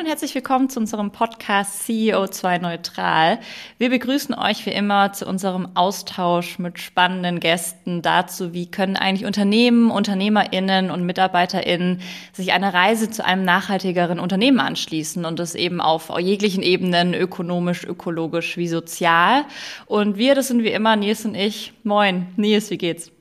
Und herzlich willkommen zu unserem Podcast CEO2 Neutral. Wir begrüßen euch wie immer zu unserem Austausch mit spannenden Gästen dazu, wie können eigentlich Unternehmen, Unternehmerinnen und Mitarbeiterinnen sich eine Reise zu einem nachhaltigeren Unternehmen anschließen und das eben auf jeglichen Ebenen, ökonomisch, ökologisch wie sozial. Und wir, das sind wie immer Nils und ich. Moin, Nils, wie geht's?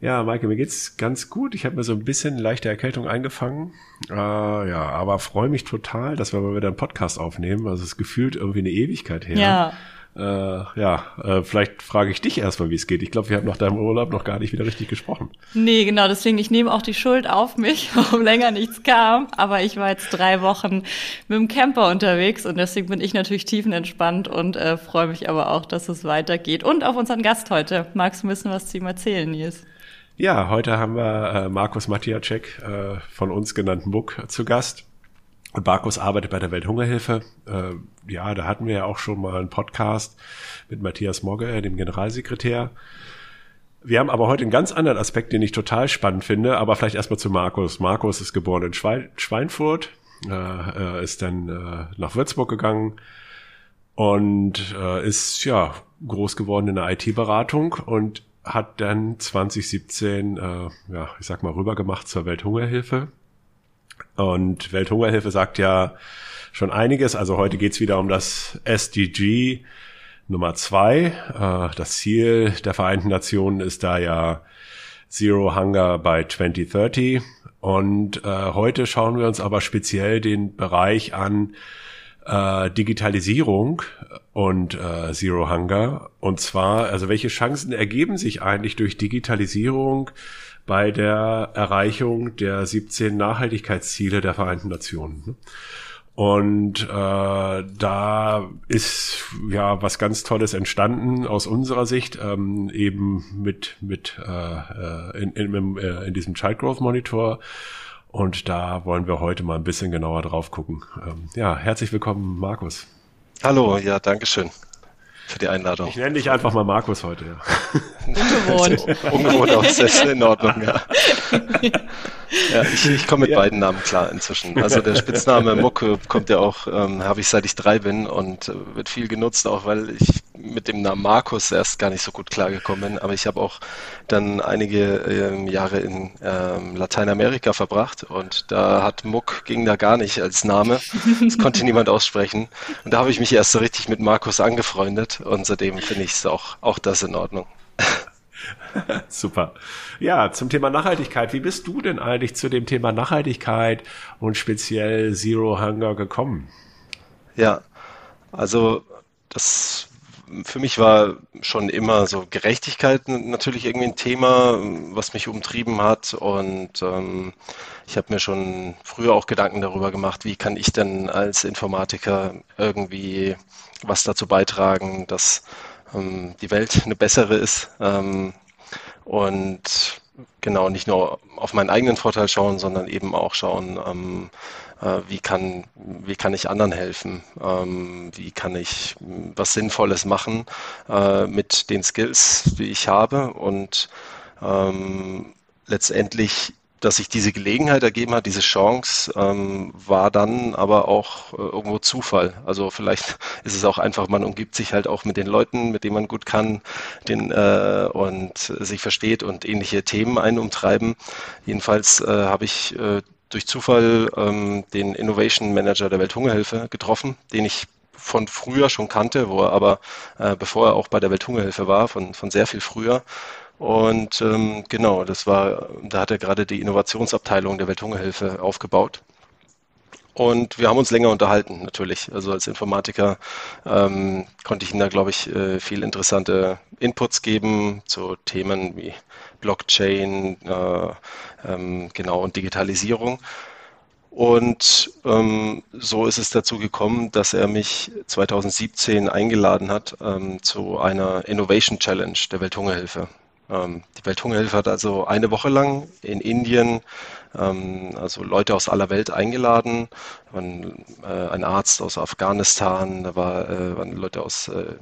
Ja, Maike, mir geht's ganz gut. Ich habe mir so ein bisschen leichte Erkältung eingefangen. Äh, ja, aber freue mich total, dass wir mal wieder einen Podcast aufnehmen. Also es gefühlt irgendwie eine Ewigkeit her. Ja. Äh, ja, äh, vielleicht frage ich dich erstmal, wie es geht. Ich glaube, wir haben nach deinem Urlaub noch gar nicht wieder richtig gesprochen. Nee, genau, deswegen, ich nehme auch die Schuld auf mich, warum länger nichts kam. Aber ich war jetzt drei Wochen mit dem Camper unterwegs und deswegen bin ich natürlich tiefenentspannt und äh, freue mich aber auch, dass es weitergeht. Und auf unseren Gast heute. Magst du ein bisschen was zu ihm erzählen, Nils? Ja, heute haben wir äh, Markus Matiacek, äh, von uns genannt Muck, zu Gast. Und Markus arbeitet bei der Welthungerhilfe. Äh, ja, da hatten wir ja auch schon mal einen Podcast mit Matthias Mogge, dem Generalsekretär. Wir haben aber heute einen ganz anderen Aspekt, den ich total spannend finde, aber vielleicht erstmal zu Markus. Markus ist geboren in Schweinfurt, äh, ist dann äh, nach Würzburg gegangen und äh, ist ja groß geworden in der IT-Beratung und hat dann 2017, äh, ja, ich sag mal, rübergemacht zur Welthungerhilfe. Und Welthungerhilfe sagt ja schon einiges. Also heute geht's wieder um das SDG Nummer zwei. Äh, das Ziel der Vereinten Nationen ist da ja Zero Hunger by 2030. Und äh, heute schauen wir uns aber speziell den Bereich an, äh, Digitalisierung und äh, Zero Hunger. Und zwar, also welche Chancen ergeben sich eigentlich durch Digitalisierung bei der Erreichung der 17 Nachhaltigkeitsziele der Vereinten Nationen? Ne? Und äh, da ist ja was ganz Tolles entstanden aus unserer Sicht, ähm, eben mit mit äh, äh in, in, äh, in diesem Child Growth Monitor und da wollen wir heute mal ein bisschen genauer drauf gucken. Ähm, ja, herzlich willkommen, Markus. Hallo, ja, danke schön für die Einladung. Ich nenne dich einfach mal Markus heute, ja. Ungewohnt. Ungewohnt, das ist in Ordnung, ja. ja ich, ich komme mit ja. beiden Namen klar inzwischen. Also der Spitzname Mucke kommt ja auch, ähm, habe ich seit ich drei bin und äh, wird viel genutzt, auch weil ich mit dem Namen Markus erst gar nicht so gut klargekommen bin. Aber ich habe auch dann einige ähm, Jahre in ähm, Lateinamerika verbracht und da hat Muck ging da gar nicht als Name. Das konnte niemand aussprechen. Und da habe ich mich erst so richtig mit Markus angefreundet und seitdem finde ich es auch, auch das in Ordnung. Super. Ja, zum Thema Nachhaltigkeit. Wie bist du denn eigentlich zu dem Thema Nachhaltigkeit und speziell Zero Hunger gekommen? Ja, also das für mich war schon immer so Gerechtigkeit natürlich irgendwie ein Thema, was mich umtrieben hat. Und ähm, ich habe mir schon früher auch Gedanken darüber gemacht, wie kann ich denn als Informatiker irgendwie was dazu beitragen, dass ähm, die Welt eine bessere ist. Ähm, und genau nicht nur auf meinen eigenen Vorteil schauen, sondern eben auch schauen, ähm, äh, wie, kann, wie kann ich anderen helfen, ähm, wie kann ich was Sinnvolles machen äh, mit den Skills, die ich habe und ähm, letztendlich dass sich diese Gelegenheit ergeben hat, diese Chance, ähm, war dann aber auch äh, irgendwo Zufall. Also vielleicht ist es auch einfach, man umgibt sich halt auch mit den Leuten, mit denen man gut kann den, äh, und sich versteht und ähnliche Themen einen umtreiben. Jedenfalls äh, habe ich äh, durch Zufall ähm, den Innovation Manager der Welthungerhilfe getroffen, den ich von früher schon kannte, wo er aber, äh, bevor er auch bei der Welthungerhilfe war, von, von sehr viel früher. Und ähm, genau, das war, da hat er gerade die Innovationsabteilung der Welthungerhilfe aufgebaut. Und wir haben uns länger unterhalten, natürlich. Also als Informatiker ähm, konnte ich ihm da, glaube ich, äh, viel interessante Inputs geben zu Themen wie Blockchain, äh, ähm, genau, und Digitalisierung. Und ähm, so ist es dazu gekommen, dass er mich 2017 eingeladen hat ähm, zu einer Innovation Challenge der Welthungerhilfe. Ähm, die Welthungerhilfe hat also eine Woche lang in Indien ähm, also Leute aus aller Welt eingeladen. Waren, äh, ein Arzt aus Afghanistan, da war, äh, waren Leute aus äh,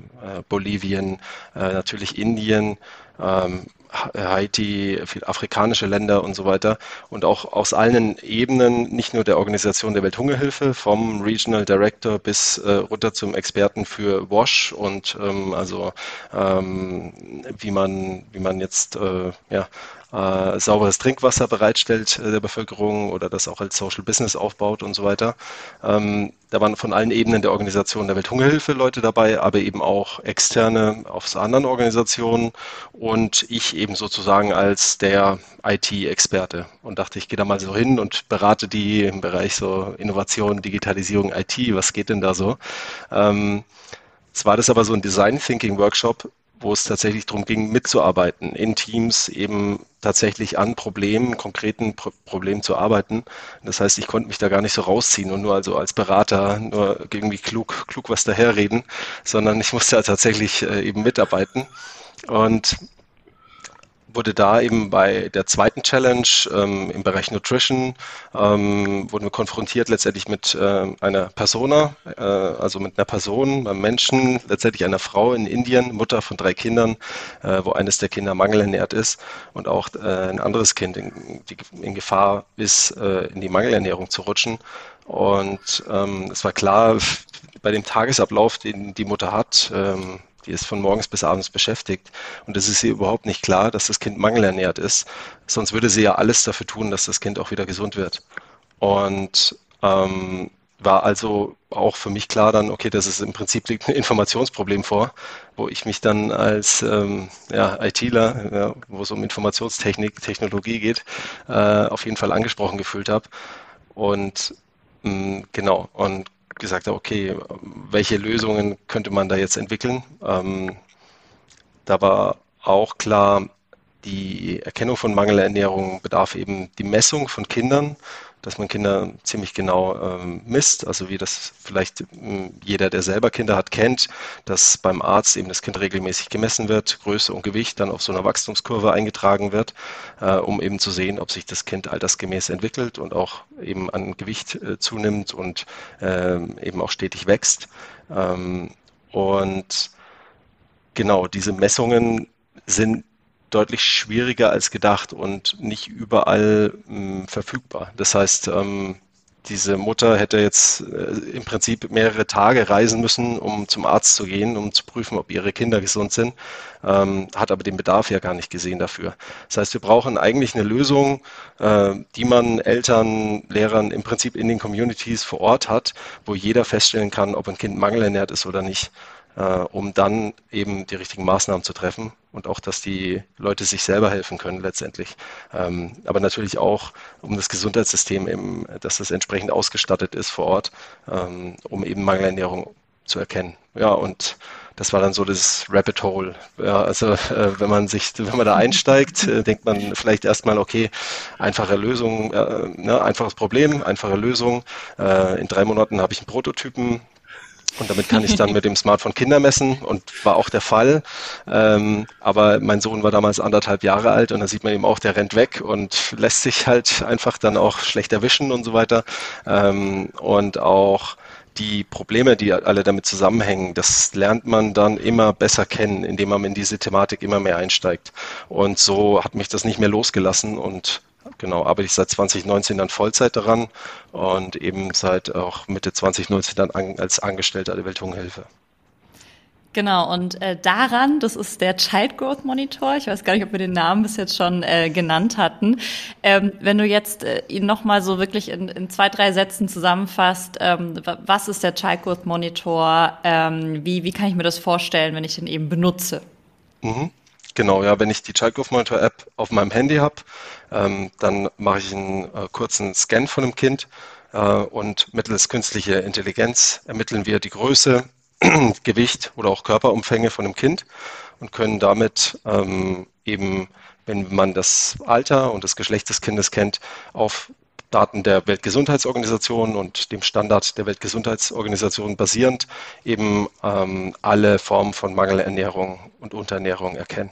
Bolivien, natürlich Indien, ähm, Haiti, viel afrikanische Länder und so weiter. Und auch aus allen Ebenen, nicht nur der Organisation der Welthungerhilfe, vom Regional Director bis äh, runter zum Experten für WASH und ähm, also ähm, wie man wie man jetzt äh, ja äh, sauberes Trinkwasser bereitstellt äh, der Bevölkerung oder das auch als Social Business aufbaut und so weiter. Ähm, da waren von allen Ebenen der Organisation der Welthungerhilfe Leute dabei, aber eben auch externe aus anderen Organisationen und ich eben sozusagen als der IT-Experte und dachte, ich gehe da mal so hin und berate die im Bereich so Innovation, Digitalisierung, IT, was geht denn da so? Ähm, Jetzt war das aber so ein Design Thinking Workshop, wo es tatsächlich darum ging, mitzuarbeiten, in Teams eben tatsächlich an Problemen, konkreten Pro Problemen zu arbeiten. Das heißt, ich konnte mich da gar nicht so rausziehen und nur also als Berater nur irgendwie klug, klug was daherreden, sondern ich musste da tatsächlich äh, eben mitarbeiten. Und wurde da eben bei der zweiten Challenge ähm, im Bereich Nutrition, ähm, wurden wir konfrontiert letztendlich mit äh, einer Persona, äh, also mit einer Person, einem Menschen, letztendlich einer Frau in Indien, Mutter von drei Kindern, äh, wo eines der Kinder mangelernährt ist und auch äh, ein anderes Kind in, die, in Gefahr ist, äh, in die Mangelernährung zu rutschen. Und ähm, es war klar, bei dem Tagesablauf, den die Mutter hat, ähm, die ist von morgens bis abends beschäftigt und es ist ihr überhaupt nicht klar, dass das Kind mangelernährt ist. Sonst würde sie ja alles dafür tun, dass das Kind auch wieder gesund wird. Und ähm, war also auch für mich klar dann, okay, das ist im Prinzip liegt ein Informationsproblem vor, wo ich mich dann als ähm, ja, ITler, ja, wo es um Informationstechnik, Technologie geht, äh, auf jeden Fall angesprochen gefühlt habe. Und mm, genau, und gesagt habe, okay, welche Lösungen könnte man da jetzt entwickeln? Ähm, da war auch klar, die Erkennung von Mangelernährung bedarf eben die Messung von Kindern dass man Kinder ziemlich genau ähm, misst. Also wie das vielleicht ähm, jeder, der selber Kinder hat, kennt, dass beim Arzt eben das Kind regelmäßig gemessen wird, Größe und Gewicht dann auf so einer Wachstumskurve eingetragen wird, äh, um eben zu sehen, ob sich das Kind altersgemäß entwickelt und auch eben an Gewicht äh, zunimmt und äh, eben auch stetig wächst. Ähm, und genau, diese Messungen sind deutlich schwieriger als gedacht und nicht überall mh, hm, verfügbar. Das heißt, ähm, diese Mutter hätte jetzt äh, im Prinzip mehrere Tage reisen müssen, um zum Arzt zu gehen, um zu prüfen, ob ihre Kinder gesund sind, ähm, hat aber den Bedarf ja gar nicht gesehen dafür. Das heißt, wir brauchen eigentlich eine Lösung, äh, die man Eltern, Lehrern im Prinzip in den Communities vor Ort hat, wo jeder feststellen kann, ob ein Kind mangelernährt ist oder nicht. Äh, um dann eben die richtigen Maßnahmen zu treffen und auch, dass die Leute sich selber helfen können letztendlich. Ähm, aber natürlich auch, um das Gesundheitssystem eben, dass das entsprechend ausgestattet ist vor Ort, ähm, um eben Mangelernährung zu erkennen. Ja, und das war dann so das Rabbit Hole. Ja, also äh, wenn man sich, wenn man da einsteigt, äh, denkt man vielleicht erstmal, okay, einfache Lösung, äh, ne, einfaches Problem, einfache Lösung. Äh, in drei Monaten habe ich einen Prototypen, und damit kann ich dann mit dem Smartphone Kinder messen und war auch der Fall. Ähm, aber mein Sohn war damals anderthalb Jahre alt und da sieht man eben auch, der rennt weg und lässt sich halt einfach dann auch schlecht erwischen und so weiter. Ähm, und auch die Probleme, die alle damit zusammenhängen, das lernt man dann immer besser kennen, indem man in diese Thematik immer mehr einsteigt. Und so hat mich das nicht mehr losgelassen und genau, arbeite ich seit 2019 dann Vollzeit daran und eben seit auch Mitte 2019 dann an, als Angestellter der Welthungerhilfe. Genau, und äh, daran, das ist der Child Growth Monitor. Ich weiß gar nicht, ob wir den Namen bis jetzt schon äh, genannt hatten. Ähm, wenn du jetzt äh, ihn nochmal so wirklich in, in zwei, drei Sätzen zusammenfasst, ähm, was ist der Child Growth Monitor? Ähm, wie, wie kann ich mir das vorstellen, wenn ich den eben benutze? Mhm. Genau, ja, wenn ich die Child Growth Monitor App auf meinem Handy habe, ähm, dann mache ich einen äh, kurzen Scan von dem Kind äh, und mittels künstlicher Intelligenz ermitteln wir die Größe, Gewicht oder auch Körperumfänge von dem Kind und können damit ähm, eben, wenn man das Alter und das Geschlecht des Kindes kennt, auf Daten der Weltgesundheitsorganisation und dem Standard der Weltgesundheitsorganisation basierend eben ähm, alle Formen von Mangelernährung und Unterernährung erkennen.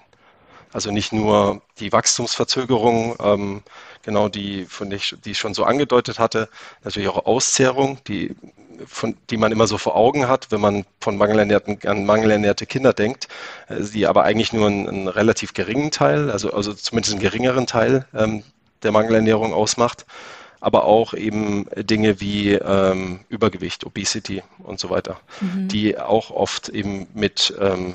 Also nicht nur die Wachstumsverzögerung, ähm, genau die, von der ich, die ich schon so angedeutet hatte, natürlich auch Auszehrung, die von, die man immer so vor Augen hat, wenn man von mangelernährten, an mangelernährte Kinder denkt, äh, die aber eigentlich nur einen, einen, relativ geringen Teil, also, also zumindest einen geringeren Teil ähm, der Mangelernährung ausmacht, aber auch eben Dinge wie ähm, Übergewicht, Obesity und so weiter, mhm. die auch oft eben mit ähm,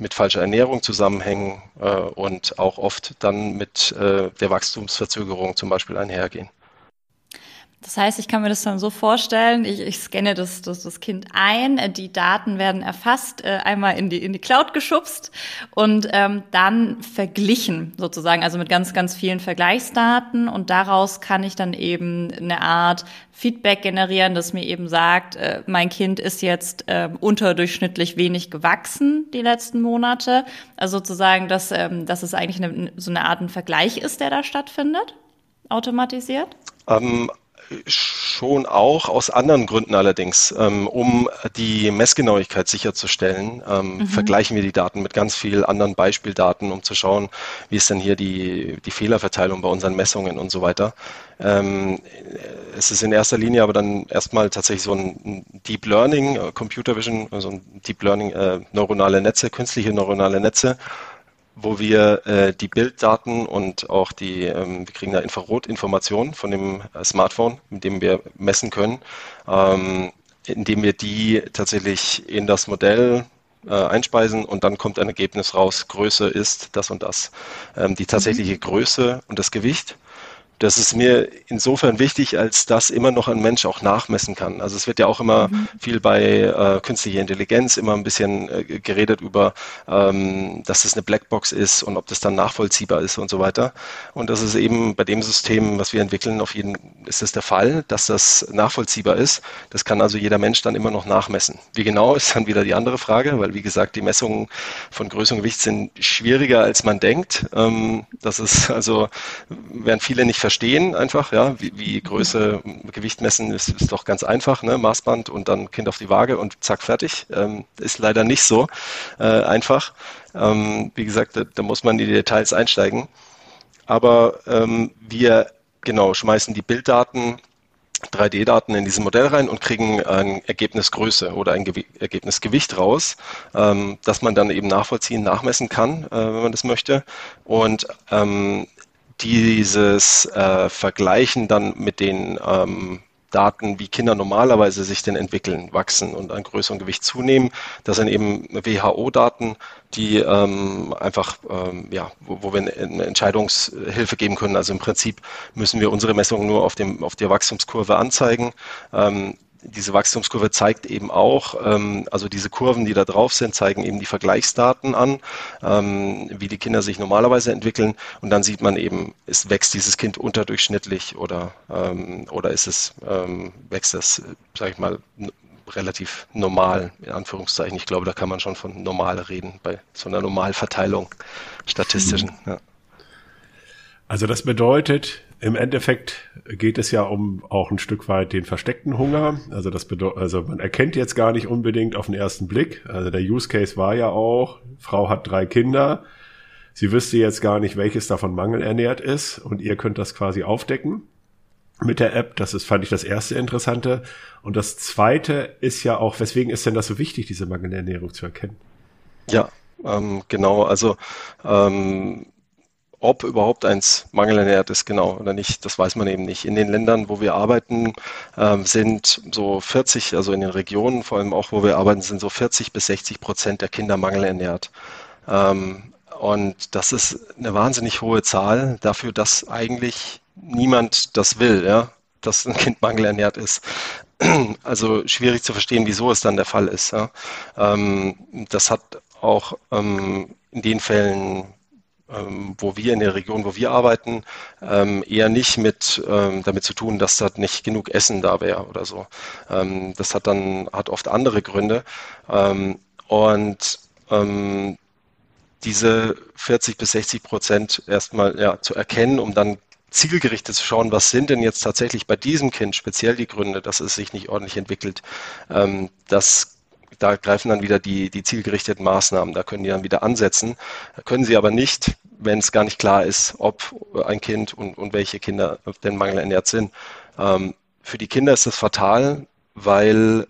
mit falscher Ernährung zusammenhängen äh, und auch oft dann mit äh, der Wachstumsverzögerung zum Beispiel einhergehen. Das heißt, ich kann mir das dann so vorstellen, ich, ich scanne das, das, das Kind ein, die Daten werden erfasst, äh, einmal in die, in die Cloud geschubst und ähm, dann verglichen sozusagen, also mit ganz, ganz vielen Vergleichsdaten und daraus kann ich dann eben eine Art Feedback generieren, das mir eben sagt, äh, mein Kind ist jetzt äh, unterdurchschnittlich wenig gewachsen die letzten Monate. Also sozusagen, dass, ähm, dass es eigentlich eine, so eine Art ein Vergleich ist, der da stattfindet, automatisiert? Ähm, Schon auch, aus anderen Gründen allerdings. Ähm, um die Messgenauigkeit sicherzustellen, ähm, mhm. vergleichen wir die Daten mit ganz vielen anderen Beispieldaten, um zu schauen, wie ist denn hier die, die Fehlerverteilung bei unseren Messungen und so weiter. Ähm, es ist in erster Linie aber dann erstmal tatsächlich so ein Deep Learning, äh, Computer Vision, also ein Deep Learning, äh, neuronale Netze, künstliche neuronale Netze, wo wir äh, die Bilddaten und auch die, ähm, wir kriegen da Infrarotinformationen von dem äh, Smartphone, mit dem wir messen können, ähm, indem wir die tatsächlich in das Modell äh, einspeisen und dann kommt ein Ergebnis raus, Größe ist das und das. Ähm, die tatsächliche mhm. Größe und das Gewicht das ist mir insofern wichtig, als dass immer noch ein Mensch auch nachmessen kann. Also es wird ja auch immer mhm. viel bei äh, künstlicher Intelligenz immer ein bisschen äh, geredet über, ähm, dass es eine Blackbox ist und ob das dann nachvollziehbar ist und so weiter. Und das ist eben bei dem System, was wir entwickeln, auf jeden ist es der Fall, dass das nachvollziehbar ist. Das kann also jeder Mensch dann immer noch nachmessen. Wie genau ist dann wieder die andere Frage, weil wie gesagt, die Messungen von Größe und Gewicht sind schwieriger als man denkt. Ähm, das ist also, werden viele nicht verstehen verstehen einfach, ja, wie, wie Größe, Gewicht messen ist, ist doch ganz einfach, ne? Maßband und dann Kind auf die Waage und zack, fertig. Ähm, ist leider nicht so äh, einfach. Ähm, wie gesagt, da, da, muss man in die Details einsteigen. Aber ähm, wir genau schmeißen die Bilddaten 3D-Daten in dieses Modell rein und kriegen ein Ergebnis Größe oder ein Gew Ergebnis Gewicht raus, ähm, das man dann eben nachvollziehen, nachmessen kann, äh, wenn man das möchte. Und ähm, dieses äh, Vergleichen dann mit den ähm, Daten, wie Kinder normalerweise sich denn entwickeln, wachsen und an Größe und Gewicht zunehmen. Das sind eben WHO-Daten, die ähm, einfach, ähm, ja, wo, wo, wir eine Entscheidungshilfe geben können. Also im Prinzip müssen wir unsere Messungen nur auf, dem, auf der Wachstumskurve anzeigen. Ähm, diese Wachstumskurve zeigt eben auch, ähm, also diese Kurven, die da drauf sind, zeigen eben die Vergleichsdaten an, ähm, wie die Kinder sich normalerweise entwickeln. Und dann sieht man eben, ist, wächst dieses Kind unterdurchschnittlich oder, ähm, oder ist es, ähm, wächst es, sage ich mal, relativ normal, in Anführungszeichen. Ich glaube, da kann man schon von normal reden, bei so einer Normalverteilung statistischen. Mhm. Ja. Also das bedeutet, im Endeffekt geht es ja um auch ein Stück weit den versteckten Hunger. Also das bedeutet, also man erkennt jetzt gar nicht unbedingt auf den ersten Blick. Also der Use Case war ja auch, Frau hat drei Kinder. Sie wüsste jetzt gar nicht, welches davon mangelernährt ist und ihr könnt das quasi aufdecken mit der App. Das ist, fand ich das erste Interessante. Und das zweite ist ja auch, weswegen ist denn das so wichtig, diese Mangelernährung zu erkennen? Ja, ähm, genau. Also ähm, ob überhaupt eins mangelernährt ist, genau oder nicht, das weiß man eben nicht. In den Ländern, wo wir arbeiten, ähm, sind so 40, also in den Regionen vor allem auch, wo wir arbeiten, sind so 40 bis 60 Prozent der Kinder mangelernährt. Ähm, und das ist eine wahnsinnig hohe Zahl dafür, dass eigentlich niemand das will, ja, dass ein Kind mangelernährt ist. Also schwierig zu verstehen, wieso es dann der Fall ist. Ähm, das hat auch ähm, in den Fällen ähm, wo wir in der Region, wo wir arbeiten, ähm, eher nicht mit ähm, damit zu tun, dass da nicht genug Essen da wäre oder so. Ähm, das hat dann hat oft andere Gründe ähm, und ähm, diese 40 bis 60 Prozent erstmal ja, zu erkennen, um dann zielgerichtet zu schauen, was sind denn jetzt tatsächlich bei diesem Kind speziell die Gründe, dass es sich nicht ordentlich entwickelt. das da greifen dann wieder die, die zielgerichteten Maßnahmen. Da können die dann wieder ansetzen. Da können sie aber nicht, wenn es gar nicht klar ist, ob ein Kind und, und welche Kinder denn mangelernährt sind. Ähm, für die Kinder ist das fatal, weil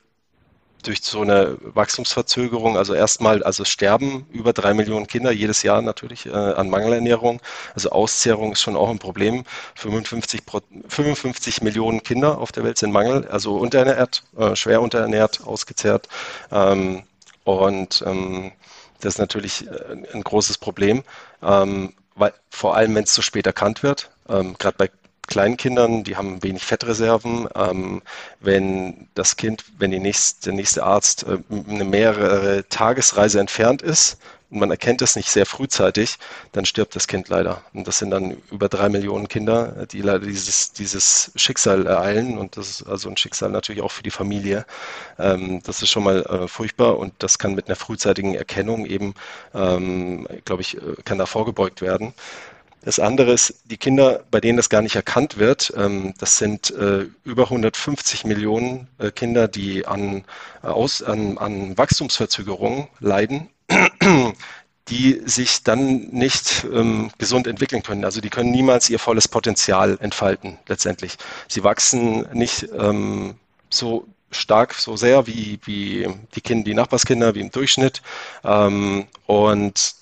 durch so eine Wachstumsverzögerung, also erstmal, also sterben über drei Millionen Kinder jedes Jahr natürlich äh, an Mangelernährung. Also Auszehrung ist schon auch ein Problem. 55, 55 Millionen Kinder auf der Welt sind Mangel, also unterernährt, äh, schwer unterernährt, ausgezehrt. Ähm, und ähm, das ist natürlich äh, ein großes Problem, ähm, weil vor allem, wenn es zu spät erkannt wird. Ähm, Gerade bei Kleinkindern, die haben wenig Fettreserven. Ähm, wenn das Kind, wenn die nächste, der nächste Arzt äh, eine mehrere Tagesreise entfernt ist und man erkennt es nicht sehr frühzeitig, dann stirbt das Kind leider. Und das sind dann über drei Millionen Kinder, die leider dieses, dieses Schicksal ereilen. Und das ist also ein Schicksal natürlich auch für die Familie. Ähm, das ist schon mal äh, furchtbar und das kann mit einer frühzeitigen Erkennung eben, ähm, glaube ich, äh, kann da vorgebeugt werden. Das andere ist, die Kinder, bei denen das gar nicht erkannt wird, ähm, das sind äh, über 150 Millionen äh, Kinder, die an, äh, aus, an, an Wachstumsverzögerungen leiden, die sich dann nicht ähm, gesund entwickeln können. Also die können niemals ihr volles Potenzial entfalten, letztendlich. Sie wachsen nicht ähm, so stark, so sehr wie, wie die Kinder, die Nachbarskinder, wie im Durchschnitt. Ähm, und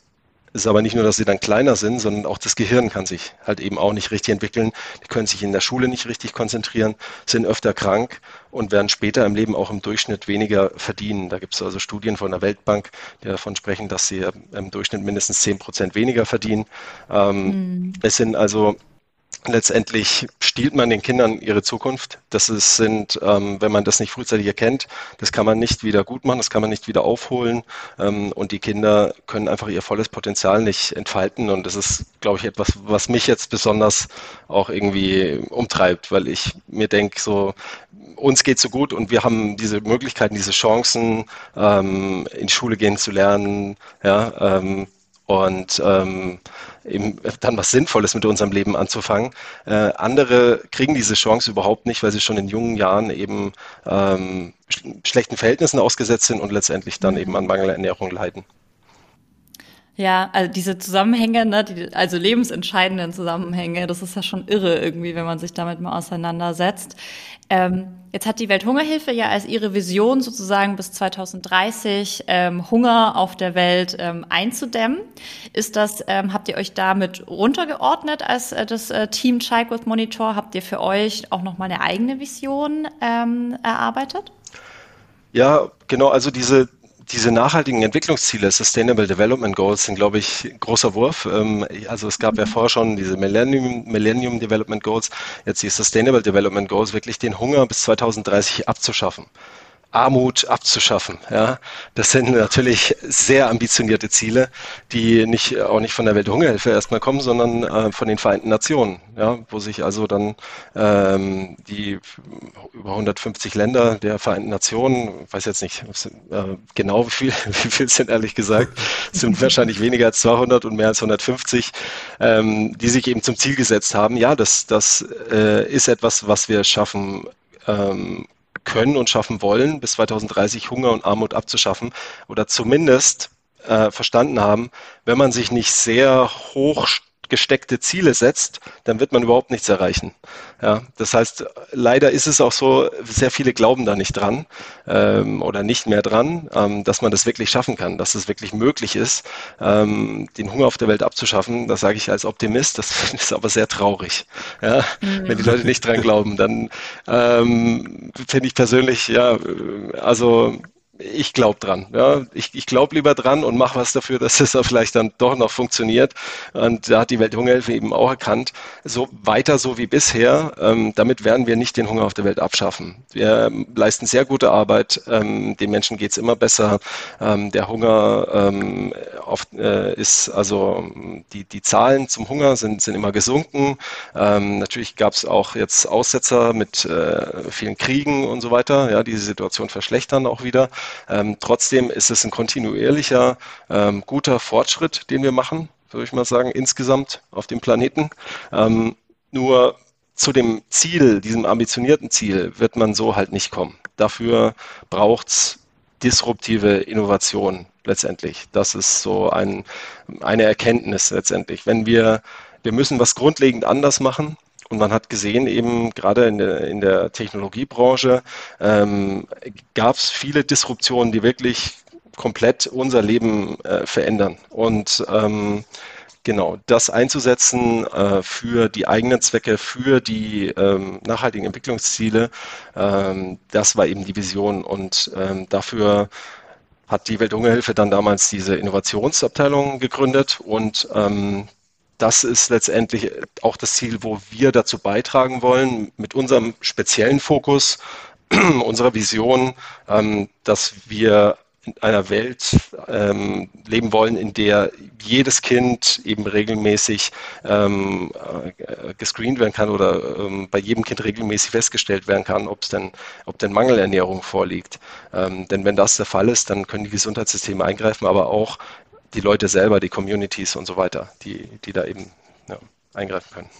ist aber nicht nur, dass sie dann kleiner sind, sondern auch das Gehirn kann sich halt eben auch nicht richtig entwickeln. Die können sich in der Schule nicht richtig konzentrieren, sind öfter krank und werden später im Leben auch im Durchschnitt weniger verdienen. Da gibt es also Studien von der Weltbank, die davon sprechen, dass sie im Durchschnitt mindestens zehn Prozent weniger verdienen. Ähm, mhm. Es sind also letztendlich stiehlt man den Kindern ihre Zukunft. Das ist, sind, ähm, wenn man das nicht frühzeitig erkennt, das kann man nicht wieder gut machen, das kann man nicht wieder aufholen. Ähm, und die Kinder können einfach ihr volles Potenzial nicht entfalten. Und das ist, glaube ich, etwas, was mich jetzt besonders auch irgendwie umtreibt, weil ich mir denke, so, uns geht so gut und wir haben diese Möglichkeiten, diese Chancen, ähm, in Schule gehen zu lernen, ja, ähm, und ähm, eben dann was Sinnvolles mit unserem Leben anzufangen. Äh, andere kriegen diese Chance überhaupt nicht, weil sie schon in jungen Jahren eben ähm, sch schlechten Verhältnissen ausgesetzt sind und letztendlich dann eben an Mangelernährung leiden. Ja, also diese Zusammenhänge, ne, die, also lebensentscheidenden Zusammenhänge, das ist ja schon irre irgendwie, wenn man sich damit mal auseinandersetzt. Ähm, jetzt hat die Welthungerhilfe ja als ihre Vision sozusagen bis 2030 ähm, Hunger auf der Welt ähm, einzudämmen. Ist das, ähm, habt ihr euch damit runtergeordnet als äh, das äh, Team Childgrowth Monitor? Habt ihr für euch auch nochmal eine eigene Vision ähm, erarbeitet? Ja, genau, also diese diese nachhaltigen Entwicklungsziele, Sustainable Development Goals, sind, glaube ich, ein großer Wurf. Ähm, also es gab ja mhm. vorher schon diese Millennium, Millennium Development Goals, jetzt die Sustainable Development Goals, wirklich den Hunger bis 2030 abzuschaffen. Armut abzuschaffen. Ja, das sind natürlich sehr ambitionierte Ziele, die nicht auch nicht von der Welthungerhilfe erstmal kommen, sondern äh, von den Vereinten Nationen. Ja, wo sich also dann ähm, die über 150 Länder der Vereinten Nationen, weiß jetzt nicht äh, genau wie viel, wie viel sind ehrlich gesagt, sind wahrscheinlich weniger als 200 und mehr als 150, ähm, die sich eben zum Ziel gesetzt haben. Ja, das das äh, ist etwas, was wir schaffen ähm, können und schaffen wollen, bis 2030 Hunger und Armut abzuschaffen oder zumindest äh, verstanden haben, wenn man sich nicht sehr hoch gesteckte Ziele setzt, dann wird man überhaupt nichts erreichen. Ja, das heißt, leider ist es auch so, sehr viele glauben da nicht dran ähm, oder nicht mehr dran, ähm, dass man das wirklich schaffen kann, dass es wirklich möglich ist, ähm, den Hunger auf der Welt abzuschaffen. Das sage ich als Optimist, das ist aber sehr traurig. Ja? Mhm. Wenn die Leute nicht dran glauben, dann ähm, finde ich persönlich, ja, also ich glaube dran. Ja. Ich, ich glaube lieber dran und mache was dafür, dass es da vielleicht dann doch noch funktioniert. Und da hat die Welthungerhilfe eben auch erkannt, so weiter so wie bisher, ähm, damit werden wir nicht den Hunger auf der Welt abschaffen. Wir leisten sehr gute Arbeit, ähm, den Menschen geht's immer besser. Ähm, der Hunger ähm, oft, äh, ist, also die, die Zahlen zum Hunger sind, sind immer gesunken. Ähm, natürlich gab es auch jetzt Aussetzer mit äh, vielen Kriegen und so weiter, ja, diese Situation verschlechtern auch wieder. Ähm, trotzdem ist es ein kontinuierlicher, ähm, guter Fortschritt, den wir machen, würde ich mal sagen, insgesamt auf dem Planeten. Ähm, nur zu dem Ziel, diesem ambitionierten Ziel, wird man so halt nicht kommen. Dafür braucht's disruptive Innovation letztendlich. Das ist so ein, eine Erkenntnis letztendlich. Wenn wir, wir müssen was grundlegend anders machen und man hat gesehen, eben gerade in der, in der Technologiebranche ähm, gab es viele Disruptionen, die wirklich komplett unser Leben äh, verändern. Und ähm, genau das einzusetzen äh, für die eigenen Zwecke, für die ähm, nachhaltigen Entwicklungsziele, ähm, das war eben die Vision. Und ähm, dafür hat die Welthungerhilfe dann damals diese Innovationsabteilung gegründet und ähm, das ist letztendlich auch das Ziel, wo wir dazu beitragen wollen, mit unserem speziellen Fokus, unserer Vision, ähm, dass wir in einer Welt ähm, leben wollen, in der jedes Kind eben regelmäßig ähm, äh, gescreent werden kann oder ähm, bei jedem Kind regelmäßig festgestellt werden kann, ob es denn, ob denn Mangelernährung vorliegt. Ähm, denn wenn das der Fall ist, dann können die Gesundheitssysteme eingreifen, aber auch die Leute selber, die Communities und so weiter, die, die da eben ja, eingreifen können.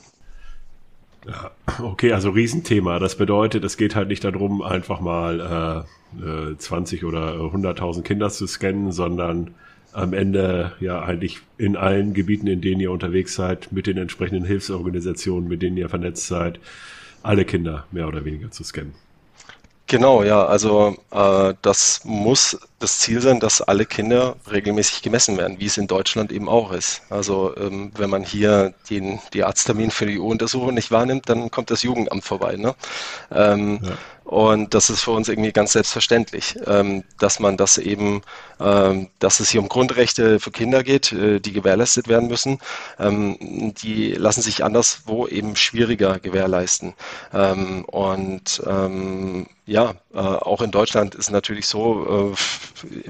Ja, okay, also Riesenthema. Das bedeutet, es geht halt nicht darum, einfach mal äh, 20 äh, oder 100.000 Kinder zu scannen, sondern am Ende ja eigentlich in allen Gebieten, in denen ihr unterwegs seid, mit den entsprechenden Hilfsorganisationen, mit denen ihr vernetzt seid, alle Kinder mehr oder weniger zu scannen. Genau, ja, also äh, das muss das Ziel sein, dass alle Kinder regelmäßig gemessen werden, wie es in Deutschland eben auch ist. Also ähm, wenn man hier den, die Arzttermin für die U-Untersuchung nicht wahrnimmt, dann kommt das Jugendamt vorbei. Ne? Ähm, ja. Und das ist für uns irgendwie ganz selbstverständlich, ähm, dass man das eben, ähm, dass es hier um Grundrechte für Kinder geht, äh, die gewährleistet werden müssen. Ähm, die lassen sich anderswo eben schwieriger gewährleisten. Und ja, äh, auch in Deutschland ist natürlich so, äh,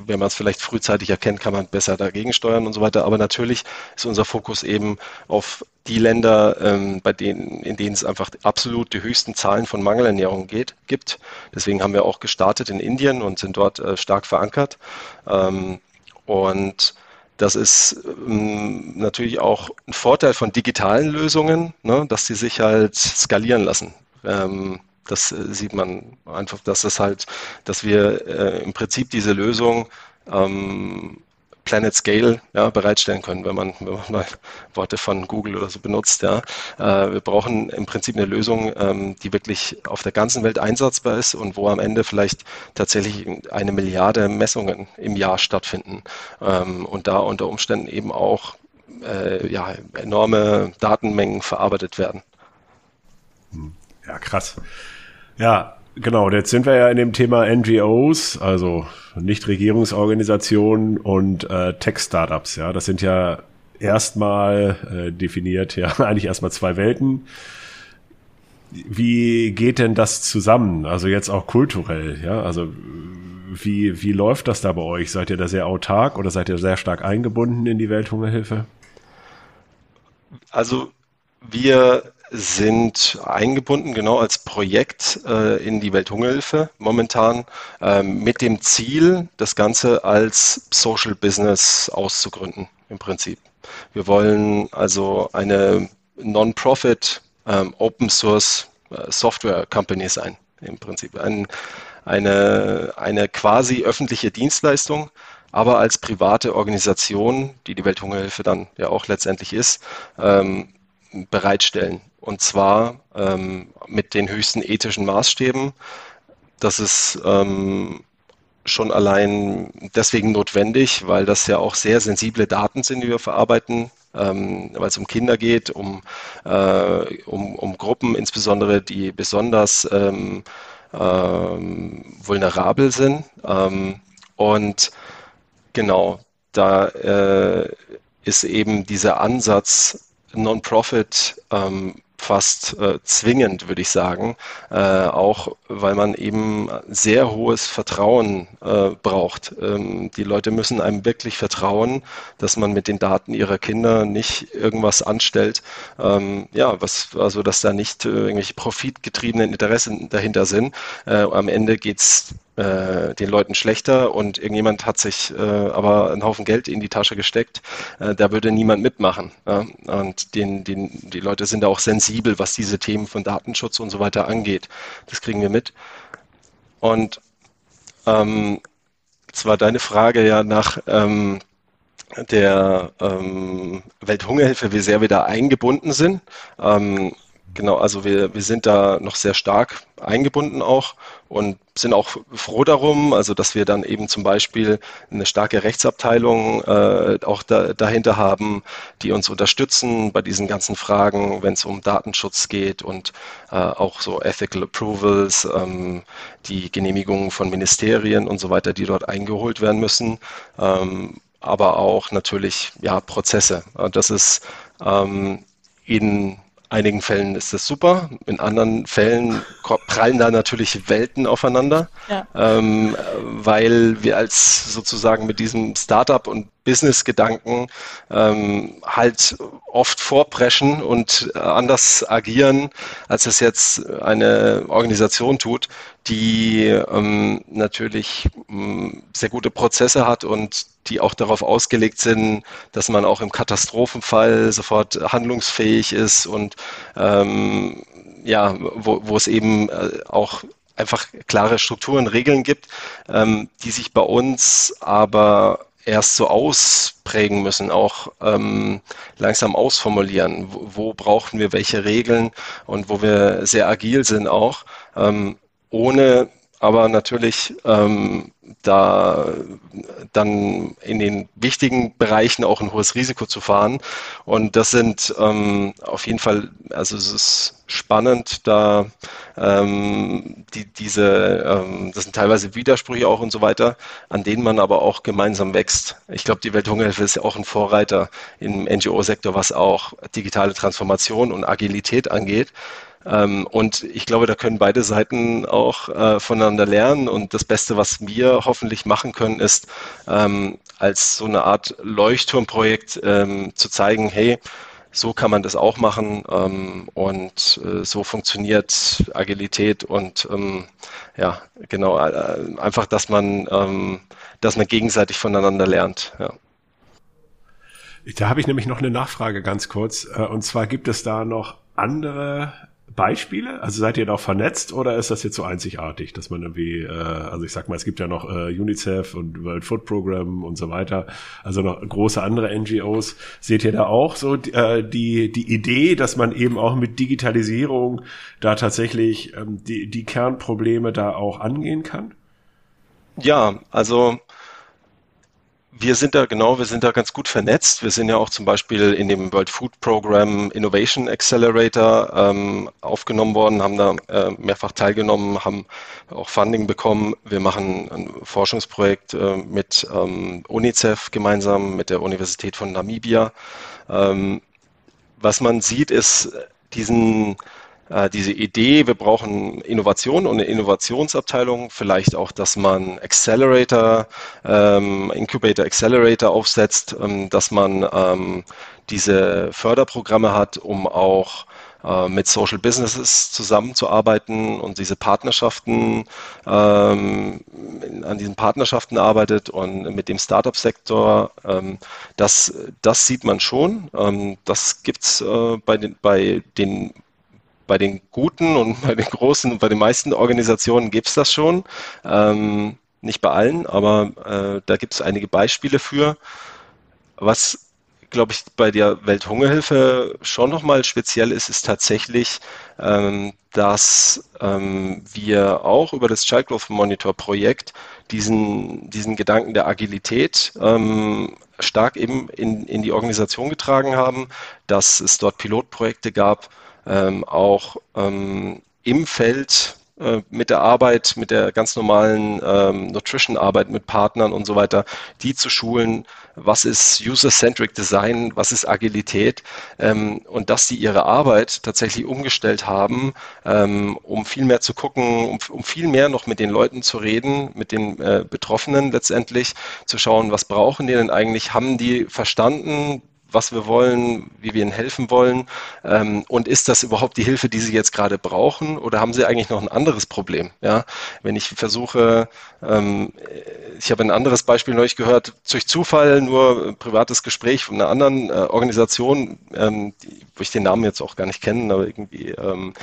wenn man es vielleicht frühzeitig erkennt, kann man besser dagegen steuern und so weiter. Aber natürlich ist unser Fokus eben auf die Länder, ähm, bei denen, in denen es einfach absolut die höchsten Zahlen von Mangelernährung geht, gibt. Deswegen haben wir auch gestartet in Indien und sind dort äh, stark verankert. Ähm, und das ist ähm, natürlich auch ein Vorteil von digitalen Lösungen, ne, dass sie sich halt skalieren lassen. Ähm, das äh, sieht man einfach, dass es halt, dass wir äh, im Prinzip diese Lösung ähm, Planet Scale ja, bereitstellen können, wenn man, wenn man mal Worte von Google oder so benutzt. Ja. Äh, wir brauchen im Prinzip eine Lösung, ähm, die wirklich auf der ganzen Welt einsatzbar ist und wo am Ende vielleicht tatsächlich eine Milliarde Messungen im Jahr stattfinden ähm, und da unter Umständen eben auch äh, ja, enorme Datenmengen verarbeitet werden. Ja, krass. Ja, genau. Jetzt sind wir ja in dem Thema NGOs, also Nichtregierungsorganisationen und äh, Tech-Startups. Ja, das sind ja erstmal äh, definiert ja eigentlich erstmal zwei Welten. Wie geht denn das zusammen? Also jetzt auch kulturell, ja? Also wie, wie läuft das da bei euch? Seid ihr da sehr autark oder seid ihr sehr stark eingebunden in die Welthungerhilfe? Also wir sind eingebunden, genau als Projekt äh, in die Welthungerhilfe momentan, äh, mit dem Ziel, das Ganze als Social Business auszugründen, im Prinzip. Wir wollen also eine Non-Profit ähm, Open Source äh, Software Company sein, im Prinzip. Ein, eine, eine quasi öffentliche Dienstleistung, aber als private Organisation, die die Welthungerhilfe dann ja auch letztendlich ist, ähm, bereitstellen. Und zwar ähm, mit den höchsten ethischen Maßstäben. Das ist ähm, schon allein deswegen notwendig, weil das ja auch sehr sensible Daten sind, die wir verarbeiten, ähm, weil es um Kinder geht, um, äh, um, um Gruppen insbesondere, die besonders ähm, ähm, vulnerabel sind. Ähm, und genau, da äh, ist eben dieser Ansatz, Non-Profit ähm, fast äh, zwingend, würde ich sagen, äh, auch weil man eben sehr hohes Vertrauen äh, braucht. Ähm, die Leute müssen einem wirklich vertrauen, dass man mit den Daten ihrer Kinder nicht irgendwas anstellt, ähm, ja, was also dass da nicht äh, irgendwelche profitgetriebenen Interessen dahinter sind. Äh, am Ende geht's äh, den Leuten schlechter und irgendjemand hat sich äh, aber einen Haufen Geld in die Tasche gesteckt, äh, da würde niemand mitmachen. Ja? Und den, den, die Leute sind da auch sensibel, was diese Themen von Datenschutz und so weiter angeht. Das kriegen wir mit. Und ähm, zwar deine Frage ja nach ähm, der ähm, Welthungerhilfe, wie sehr wir da eingebunden sind. Ähm, Genau, also wir, wir sind da noch sehr stark eingebunden auch und sind auch froh darum, also dass wir dann eben zum Beispiel eine starke Rechtsabteilung äh, auch da, dahinter haben, die uns unterstützen bei diesen ganzen Fragen, wenn es um Datenschutz geht und äh, auch so Ethical Approvals, ähm, die Genehmigungen von Ministerien und so weiter, die dort eingeholt werden müssen. Ähm, aber auch natürlich ja Prozesse. Das ist ähm, in einigen Fällen ist das super, in anderen Fällen prallen da natürlich Welten aufeinander, ja. ähm, weil wir als sozusagen mit diesem Startup und Business-Gedanken ähm, halt oft vorpreschen und äh, anders agieren, als es jetzt eine Organisation tut, die ähm, natürlich ähm, sehr gute Prozesse hat und die auch darauf ausgelegt sind, dass man auch im Katastrophenfall sofort handlungsfähig ist und ähm, ja, wo, wo es eben äh, auch einfach klare Strukturen, Regeln gibt, ähm, die sich bei uns aber erst so ausprägen müssen, auch ähm, langsam ausformulieren. Wo, wo, brauchen wir welche Regeln und wo wir sehr agil sind auch, ähm, ohne aber natürlich ähm, da dann in den wichtigen Bereichen auch ein hohes Risiko zu fahren. Und das sind ähm, auf jeden Fall, also es ist spannend, da ähm, die, diese, ähm, das sind teilweise Widersprüche auch und so weiter, an denen man aber auch gemeinsam wächst. Ich glaube, die Welthungerhilfe ist ja auch ein Vorreiter im NGO-Sektor, was auch digitale Transformation und Agilität angeht. Ähm, und ich glaube, da können beide Seiten auch äh, voneinander lernen. Und das Beste, was wir hoffentlich machen können, ist ähm, als so eine Art Leuchtturmprojekt ähm, zu zeigen, hey, so kann man das auch machen ähm, und äh, so funktioniert Agilität und ähm, ja, genau, äh, einfach, dass man, ähm, dass man gegenseitig voneinander lernt. Ja. Da habe ich nämlich noch eine Nachfrage ganz kurz. Äh, und zwar gibt es da noch andere Beispiele? Also seid ihr da auch vernetzt oder ist das jetzt so einzigartig, dass man irgendwie, äh, also ich sag mal, es gibt ja noch äh, UNICEF und World Food Program und so weiter, also noch große andere NGOs. Seht ihr da auch so äh, die, die Idee, dass man eben auch mit Digitalisierung da tatsächlich ähm, die, die Kernprobleme da auch angehen kann? Ja, also wir sind da genau, wir sind da ganz gut vernetzt. Wir sind ja auch zum Beispiel in dem World Food Program Innovation Accelerator ähm, aufgenommen worden, haben da äh, mehrfach teilgenommen, haben auch Funding bekommen. Wir machen ein Forschungsprojekt äh, mit ähm, UNICEF gemeinsam mit der Universität von Namibia. Ähm, was man sieht, ist diesen äh, diese Idee, wir brauchen Innovation und eine Innovationsabteilung, vielleicht auch, dass man Accelerator, ähm, Incubator Accelerator aufsetzt, ähm, dass man ähm, diese Förderprogramme hat, um auch äh, mit Social Businesses zusammenzuarbeiten und diese Partnerschaften ähm, an diesen Partnerschaften arbeitet und mit dem Startup-Sektor. Ähm, das, das sieht man schon. Ähm, das gibt's äh, bei den, bei den bei den guten und bei den großen und bei den meisten Organisationen gibt es das schon. Ähm, nicht bei allen, aber äh, da gibt es einige Beispiele für. Was, glaube ich, bei der Welthungerhilfe schon nochmal speziell ist, ist tatsächlich, ähm, dass ähm, wir auch über das Child Growth Monitor Projekt diesen, diesen Gedanken der Agilität ähm, stark eben in, in die Organisation getragen haben, dass es dort Pilotprojekte gab, ähm, auch ähm, im Feld äh, mit der Arbeit, mit der ganz normalen ähm, Nutrition-Arbeit mit Partnern und so weiter, die zu schulen, was ist User-Centric Design, was ist Agilität ähm, und dass sie ihre Arbeit tatsächlich umgestellt haben, ähm, um viel mehr zu gucken, um, um, viel mehr noch mit den Leuten zu reden, mit den äh, Betroffenen letztendlich, zu schauen, was brauchen die denn eigentlich, haben die verstanden, was wir wollen, wie wir ihnen helfen wollen ähm, und ist das überhaupt die Hilfe, die sie jetzt gerade brauchen oder haben sie eigentlich noch ein anderes Problem? Ja, wenn ich versuche, ähm, ich habe ein anderes Beispiel neulich gehört, durch Zufall nur ein privates Gespräch von einer anderen äh, Organisation, ähm, die, wo ich den Namen jetzt auch gar nicht kenne, aber irgendwie ähm,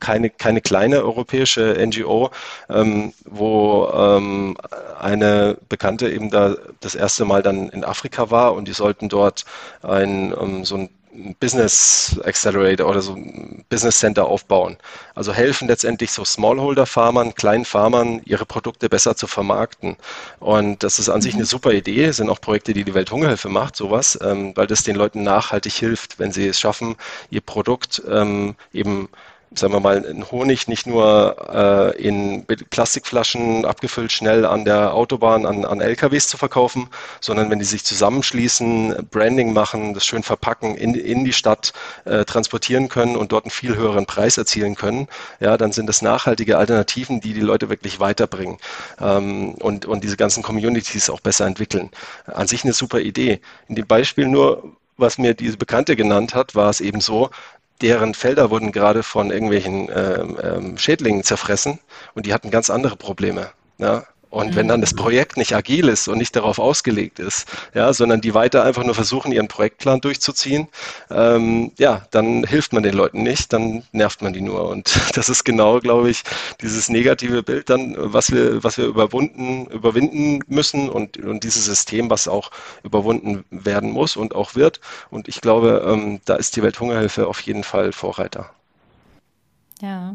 keine, keine kleine europäische NGO, ähm, wo ähm, eine Bekannte eben da das erste Mal dann in Afrika war und die sollten dort ein, um, so ein Business Accelerator oder so Business Center aufbauen. Also helfen letztendlich so Smallholder-Farmern, kleinen Farmern, ihre Produkte besser zu vermarkten. Und das ist an mhm. sich eine super Idee. Es sind auch Projekte, die die Welthungerhilfe macht, sowas, ähm, weil das den Leuten nachhaltig hilft, wenn sie es schaffen, ihr Produkt ähm, eben sagen wir mal, Honig nicht nur äh, in Plastikflaschen abgefüllt schnell an der Autobahn an, an LKWs zu verkaufen, sondern wenn die sich zusammenschließen, Branding machen, das schön verpacken, in, in die Stadt äh, transportieren können und dort einen viel höheren Preis erzielen können, ja, dann sind das nachhaltige Alternativen, die die Leute wirklich weiterbringen ähm, und, und diese ganzen Communities auch besser entwickeln. An sich eine super Idee. In dem Beispiel nur, was mir diese Bekannte genannt hat, war es eben so, deren Felder wurden gerade von irgendwelchen ähm, ähm, Schädlingen zerfressen und die hatten ganz andere Probleme. Ja? Und wenn dann das Projekt nicht agil ist und nicht darauf ausgelegt ist, ja, sondern die weiter einfach nur versuchen, ihren Projektplan durchzuziehen, ähm, ja, dann hilft man den Leuten nicht, dann nervt man die nur. Und das ist genau, glaube ich, dieses negative Bild dann, was wir, was wir überwunden, überwinden müssen und, und dieses System, was auch überwunden werden muss und auch wird. Und ich glaube, ähm, da ist die Welthungerhilfe auf jeden Fall Vorreiter. Ja,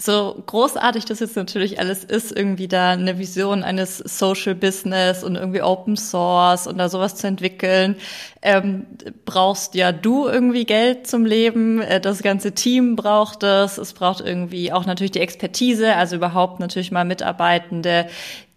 so großartig das jetzt natürlich alles ist, irgendwie da eine Vision eines Social Business und irgendwie Open Source und da sowas zu entwickeln, ähm, brauchst ja du irgendwie Geld zum Leben, äh, das ganze Team braucht es, es braucht irgendwie auch natürlich die Expertise, also überhaupt natürlich mal Mitarbeitende,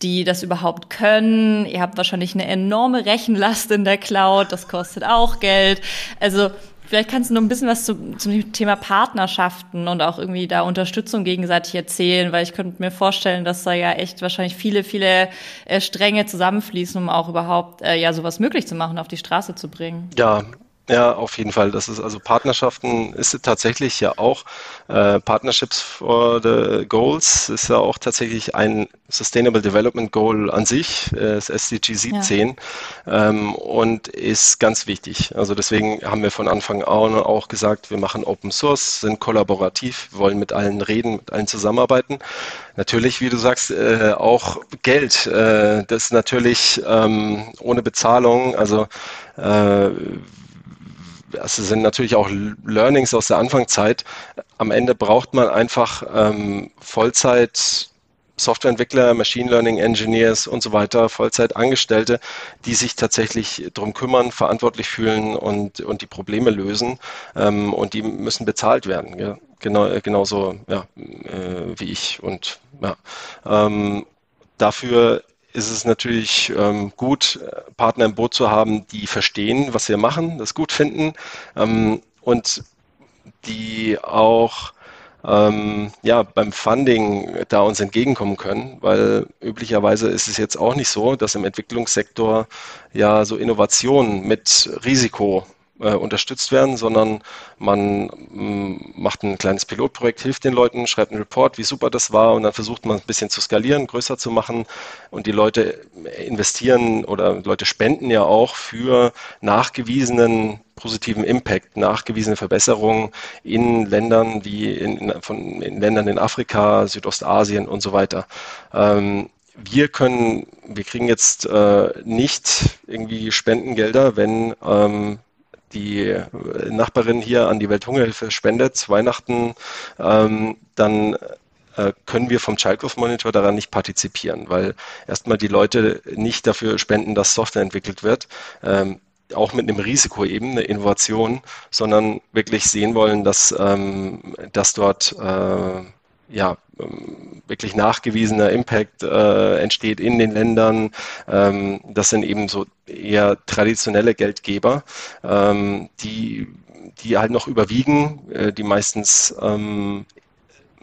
die das überhaupt können. Ihr habt wahrscheinlich eine enorme Rechenlast in der Cloud, das kostet auch Geld. Also Vielleicht kannst du noch ein bisschen was zu, zum Thema Partnerschaften und auch irgendwie da Unterstützung gegenseitig erzählen, weil ich könnte mir vorstellen, dass da ja echt wahrscheinlich viele, viele äh, Stränge zusammenfließen, um auch überhaupt äh, ja sowas möglich zu machen, auf die Straße zu bringen. Ja, ja, auf jeden Fall. Das ist also Partnerschaften ist tatsächlich ja auch äh, Partnerships for the Goals ist ja auch tatsächlich ein Sustainable Development Goal an sich, äh, das SDG 17 ja. ähm, und ist ganz wichtig. Also deswegen haben wir von Anfang an auch gesagt, wir machen Open Source, sind kollaborativ, wollen mit allen reden, mit allen zusammenarbeiten. Natürlich, wie du sagst, äh, auch Geld. Äh, das ist natürlich ähm, ohne Bezahlung. Also das sind natürlich auch Learnings aus der Anfangszeit. Am Ende braucht man einfach ähm, Vollzeit Softwareentwickler, Machine Learning Engineers und so weiter, Vollzeitangestellte, die sich tatsächlich darum kümmern, verantwortlich fühlen und, und die Probleme lösen. Ähm, und die müssen bezahlt werden. Ja? Genau, genauso ja, äh, wie ich. Und ja, ähm, dafür ist es natürlich ähm, gut, Partner im Boot zu haben, die verstehen, was wir machen, das gut finden ähm, und die auch ähm, ja, beim Funding da uns entgegenkommen können, weil üblicherweise ist es jetzt auch nicht so, dass im Entwicklungssektor ja so Innovationen mit Risiko äh, unterstützt werden, sondern man mm, macht ein kleines Pilotprojekt, hilft den Leuten, schreibt einen Report, wie super das war und dann versucht man ein bisschen zu skalieren, größer zu machen und die Leute investieren oder Leute spenden ja auch für nachgewiesenen positiven Impact, nachgewiesene Verbesserungen in Ländern wie in, von, in Ländern in Afrika, Südostasien und so weiter. Ähm, wir können, wir kriegen jetzt äh, nicht irgendwie Spendengelder, wenn ähm, die Nachbarin hier an die Welthungerhilfe spendet zu Weihnachten, ähm, dann äh, können wir vom Child Monitor daran nicht partizipieren, weil erstmal die Leute nicht dafür spenden, dass Software entwickelt wird. Ähm, auch mit einem Risiko eben, eine Innovation, sondern wirklich sehen wollen, dass, ähm, dass dort äh, ja, ähm, wirklich nachgewiesener Impact äh, entsteht in den Ländern. Ähm, das sind eben so eher traditionelle Geldgeber, ähm, die, die halt noch überwiegen, äh, die meistens ähm,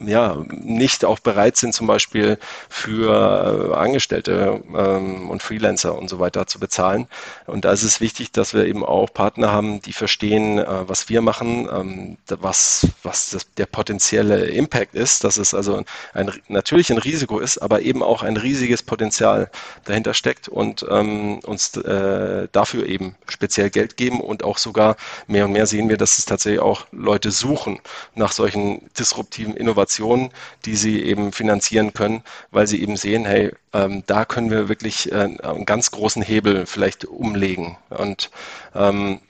ja, nicht auch bereit sind, zum Beispiel für äh, Angestellte ähm, und Freelancer und so weiter zu bezahlen. Und da ist es wichtig, dass wir eben auch Partner haben, die verstehen, äh, was wir machen, ähm, was, was das, der potenzielle Impact ist, dass es also ein, natürlich ein Risiko ist, aber eben auch ein riesiges Potenzial dahinter steckt und ähm, uns äh, dafür eben speziell Geld geben und auch sogar mehr und mehr sehen wir, dass es tatsächlich auch Leute suchen nach solchen disruptiven Innovationen Innovationen, die sie eben finanzieren können, weil sie eben sehen, hey, ähm, da können wir wirklich äh, einen ganz großen Hebel vielleicht umlegen. Und ähm,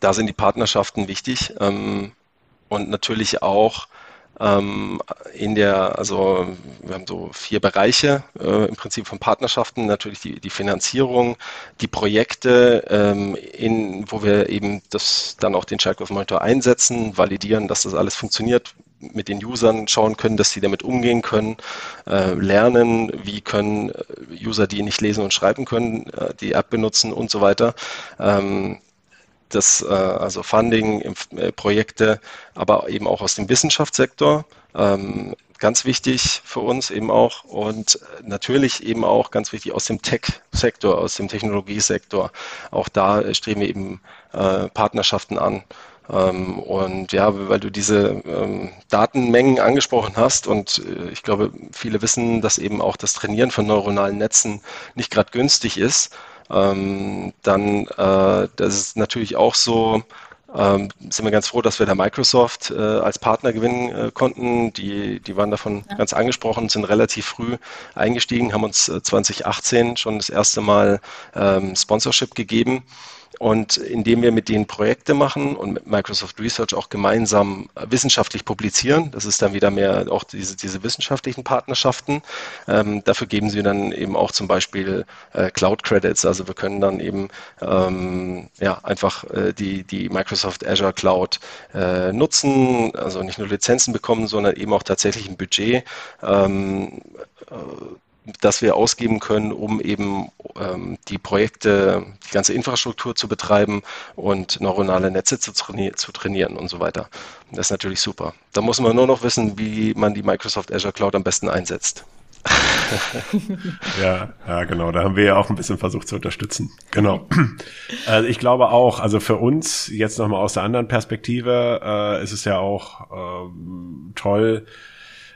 da sind die Partnerschaften wichtig ähm, und natürlich auch in der, also wir haben so vier Bereiche äh, im Prinzip von Partnerschaften, natürlich die, die Finanzierung, die Projekte, ähm, in, wo wir eben das dann auch den Childgrowth Monitor einsetzen, validieren, dass das alles funktioniert, mit den Usern schauen können, dass sie damit umgehen können, äh, lernen, wie können äh, User, die nicht lesen und schreiben können, äh, die App benutzen und so weiter. Ähm, das, äh, also Funding, äh, Projekte, aber eben auch aus dem Wissenschaftssektor. Ähm, ganz wichtig für uns eben auch und natürlich eben auch ganz wichtig aus dem Tech-Sektor, aus dem Technologiesektor. Auch da streben wir eben äh, Partnerschaften an. Ähm, und ja, weil du diese ähm, Datenmengen angesprochen hast und äh, ich glaube, viele wissen, dass eben auch das Trainieren von neuronalen Netzen nicht gerade günstig ist ähm, dann, äh, das ist natürlich auch so, ähm, sind wir ganz froh, dass wir da Microsoft äh, als Partner gewinnen äh, konnten. Die, die waren davon ja. ganz angesprochen, sind relativ früh eingestiegen, haben uns 2018 äh, schon das erste Mal ähm, Sponsorship gegeben. Und indem wir mit denen Projekte machen und mit Microsoft Research auch gemeinsam wissenschaftlich publizieren, das ist dann wieder mehr auch diese, diese wissenschaftlichen Partnerschaften. Ähm, dafür geben sie dann eben auch zum Beispiel äh, Cloud Credits. Also wir können dann eben ähm, ja, einfach äh, die, die Microsoft Azure Cloud äh, nutzen, also nicht nur Lizenzen bekommen, sondern eben auch tatsächlich ein Budget. Ähm, äh, das wir ausgeben können, um eben ähm, die Projekte, die ganze Infrastruktur zu betreiben und neuronale Netze zu, trainieren, zu trainieren und so weiter. Das ist natürlich super. Da muss man nur noch wissen, wie man die Microsoft Azure Cloud am besten einsetzt. ja, ja, genau. Da haben wir ja auch ein bisschen versucht zu unterstützen. Genau. Also ich glaube auch, also für uns jetzt nochmal aus der anderen Perspektive äh, ist es ja auch äh, toll,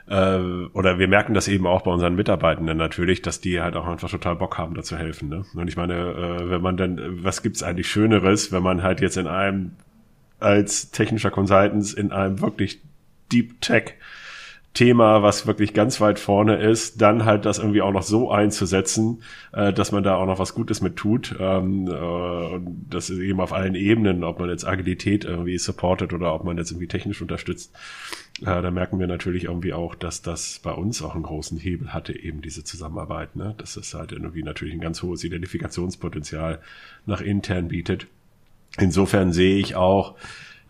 äh, oder wir merken das eben auch bei unseren Mitarbeitenden natürlich, dass die halt auch einfach total Bock haben, da zu helfen. Ne? Und ich meine, äh, wenn man dann, was gibt's eigentlich Schöneres, wenn man halt jetzt in einem als technischer Consultants in einem wirklich Deep Tech Thema, was wirklich ganz weit vorne ist, dann halt das irgendwie auch noch so einzusetzen, äh, dass man da auch noch was Gutes mit tut. Ähm, äh, das ist eben auf allen Ebenen, ob man jetzt Agilität irgendwie supportet oder ob man jetzt irgendwie technisch unterstützt. Äh, da merken wir natürlich irgendwie auch, dass das bei uns auch einen großen Hebel hatte, eben diese Zusammenarbeit. Ne? Dass es halt irgendwie natürlich ein ganz hohes Identifikationspotenzial nach intern bietet. Insofern sehe ich auch,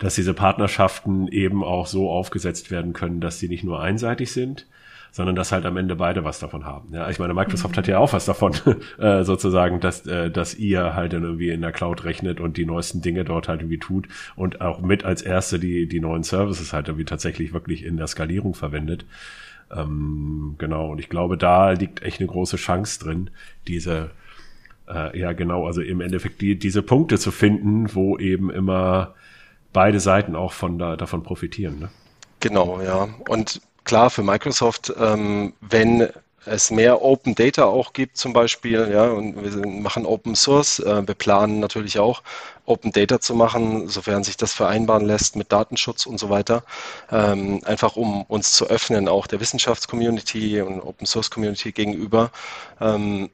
dass diese Partnerschaften eben auch so aufgesetzt werden können, dass sie nicht nur einseitig sind, sondern dass halt am Ende beide was davon haben. Ja, ich meine, Microsoft mhm. hat ja auch was davon, äh, sozusagen, dass, äh, dass ihr halt dann irgendwie in der Cloud rechnet und die neuesten Dinge dort halt irgendwie tut und auch mit als erste die, die neuen Services halt irgendwie tatsächlich wirklich in der Skalierung verwendet. Ähm, genau, und ich glaube, da liegt echt eine große Chance drin, diese äh, ja genau, also im Endeffekt die, diese Punkte zu finden, wo eben immer beide Seiten auch von da, davon profitieren. Ne? Genau, ja. Und klar für Microsoft, ähm, wenn es mehr Open Data auch gibt zum Beispiel, ja, und wir machen Open Source, äh, wir planen natürlich auch Open Data zu machen, sofern sich das vereinbaren lässt mit Datenschutz und so weiter, ähm, einfach um uns zu öffnen, auch der Wissenschaftscommunity und Open Source Community gegenüber. Ähm,